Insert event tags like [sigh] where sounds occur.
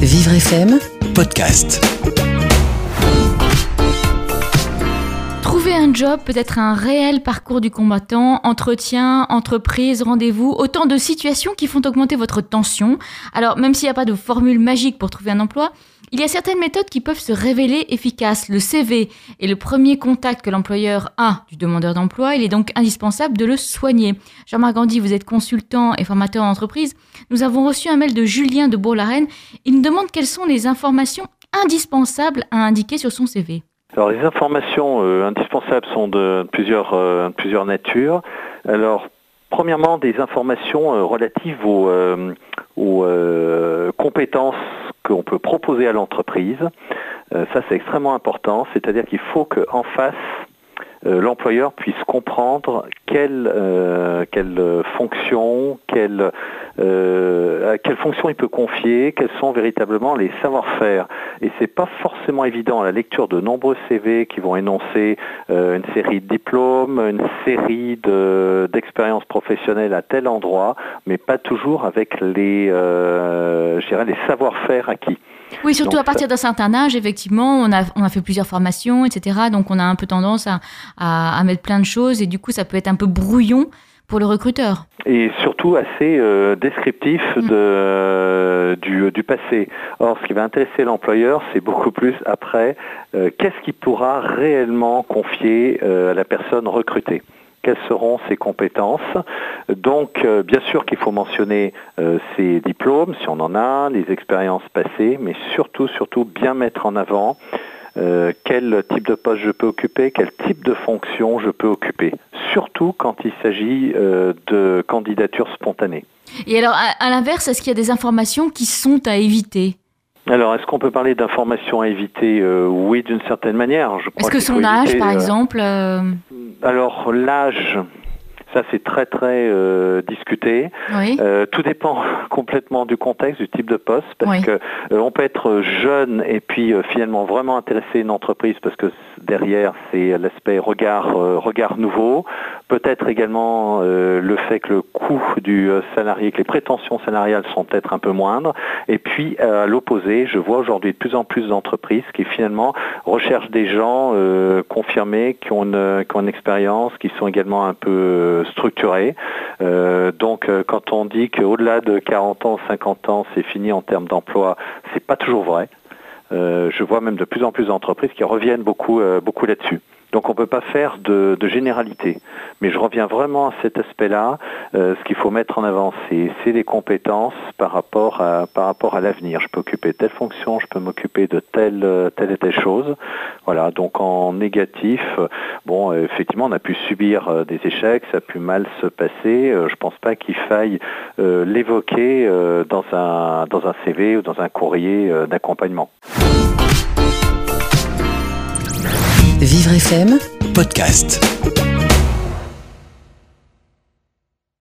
Vivre FM, podcast. Un job peut être un réel parcours du combattant, entretien, entreprise, rendez-vous, autant de situations qui font augmenter votre tension. Alors même s'il n'y a pas de formule magique pour trouver un emploi, il y a certaines méthodes qui peuvent se révéler efficaces. Le CV est le premier contact que l'employeur a du demandeur d'emploi, il est donc indispensable de le soigner. Jean-Marc Gandhi, vous êtes consultant et formateur en entreprise. Nous avons reçu un mail de Julien de Bourg-la-Reine. Il nous demande quelles sont les informations indispensables à indiquer sur son CV. Alors les informations euh, indispensables sont de plusieurs, euh, plusieurs natures. Alors premièrement des informations euh, relatives aux, euh, aux compétences qu'on peut proposer à l'entreprise. Ça c'est extrêmement important, c'est-à-dire qu'il faut qu'en face l'employeur puisse comprendre quelle, euh, quelle euh, fonction, quelle, euh, à quelle fonction il peut confier, quels sont véritablement les savoir-faire. Et c'est pas forcément évident à la lecture de nombreux CV qui vont énoncer euh, une série de diplômes, une série de- d'expériences professionnelles à tel endroit, mais pas toujours avec les, euh, les savoir-faire acquis. Oui, surtout Donc, à partir d'un certain âge, effectivement, on a, on a fait plusieurs formations, etc. Donc on a un peu tendance à, à, à mettre plein de choses et du coup ça peut être un peu brouillon pour le recruteur. et surtout assez euh, descriptif Mm. de, du, du passé. Or, ce qui va intéresser l'employeur, c'est beaucoup plus après, euh, qu'est-ce qu'il pourra réellement confier euh, à la personne recrutée quelles seront ses compétences. Donc, euh, bien sûr qu'il faut mentionner euh, ses diplômes, si on en a, les expériences passées, mais surtout, surtout bien mettre en avant euh, quel type de poste je peux occuper, quel type de fonction je peux occuper. Surtout quand il s'agit de candidatures spontanées. Et alors, à, à l'inverse, est-ce qu'il y a des informations qui sont à éviter? Alors, est-ce qu'on peut parler d'informations à éviter? Euh, Oui, d'une certaine manière. Est-ce que son âge, éviter, par euh, exemple euh, Alors, l'âge, ça c'est très très euh, discuté. Oui. Euh, tout dépend [laughs] complètement du contexte, du type de poste, parce Oui. que euh, on peut être jeune et puis finalement vraiment intéresser une entreprise parce que derrière c'est l'aspect regard regard nouveau. Peut-être également euh, le fait que le coût du euh, salarié, que les prétentions salariales sont peut-être un peu moindres. Et puis euh, à l'opposé, je vois aujourd'hui de plus en plus d'entreprises qui finalement recherchent des gens euh, confirmés, qui ont, une, qui ont une expérience, qui sont également un peu euh, structurés. Euh, donc quand on dit qu'au-delà de 40 ans, 50 ans, c'est fini en termes d'emploi, c'est pas toujours vrai. Je vois même de plus en plus d'entreprises qui reviennent beaucoup, beaucoup là-dessus. Donc on ne peut pas faire de, généralité. Mais je reviens vraiment à cet aspect-là. Euh, ce qu'il faut mettre en avant, c'est les compétences par rapport à, à l'avenir. Je peux occuper telle fonction, je peux m'occuper de telle, euh, telle et telle chose. Voilà, donc en négatif, bon, effectivement, on a pu subir euh, des échecs, ça a pu mal se passer. Je pense pas qu'il faille l'évoquer dans, un, dans un CV ou dans un courrier d'accompagnement. Vivre FM, podcast.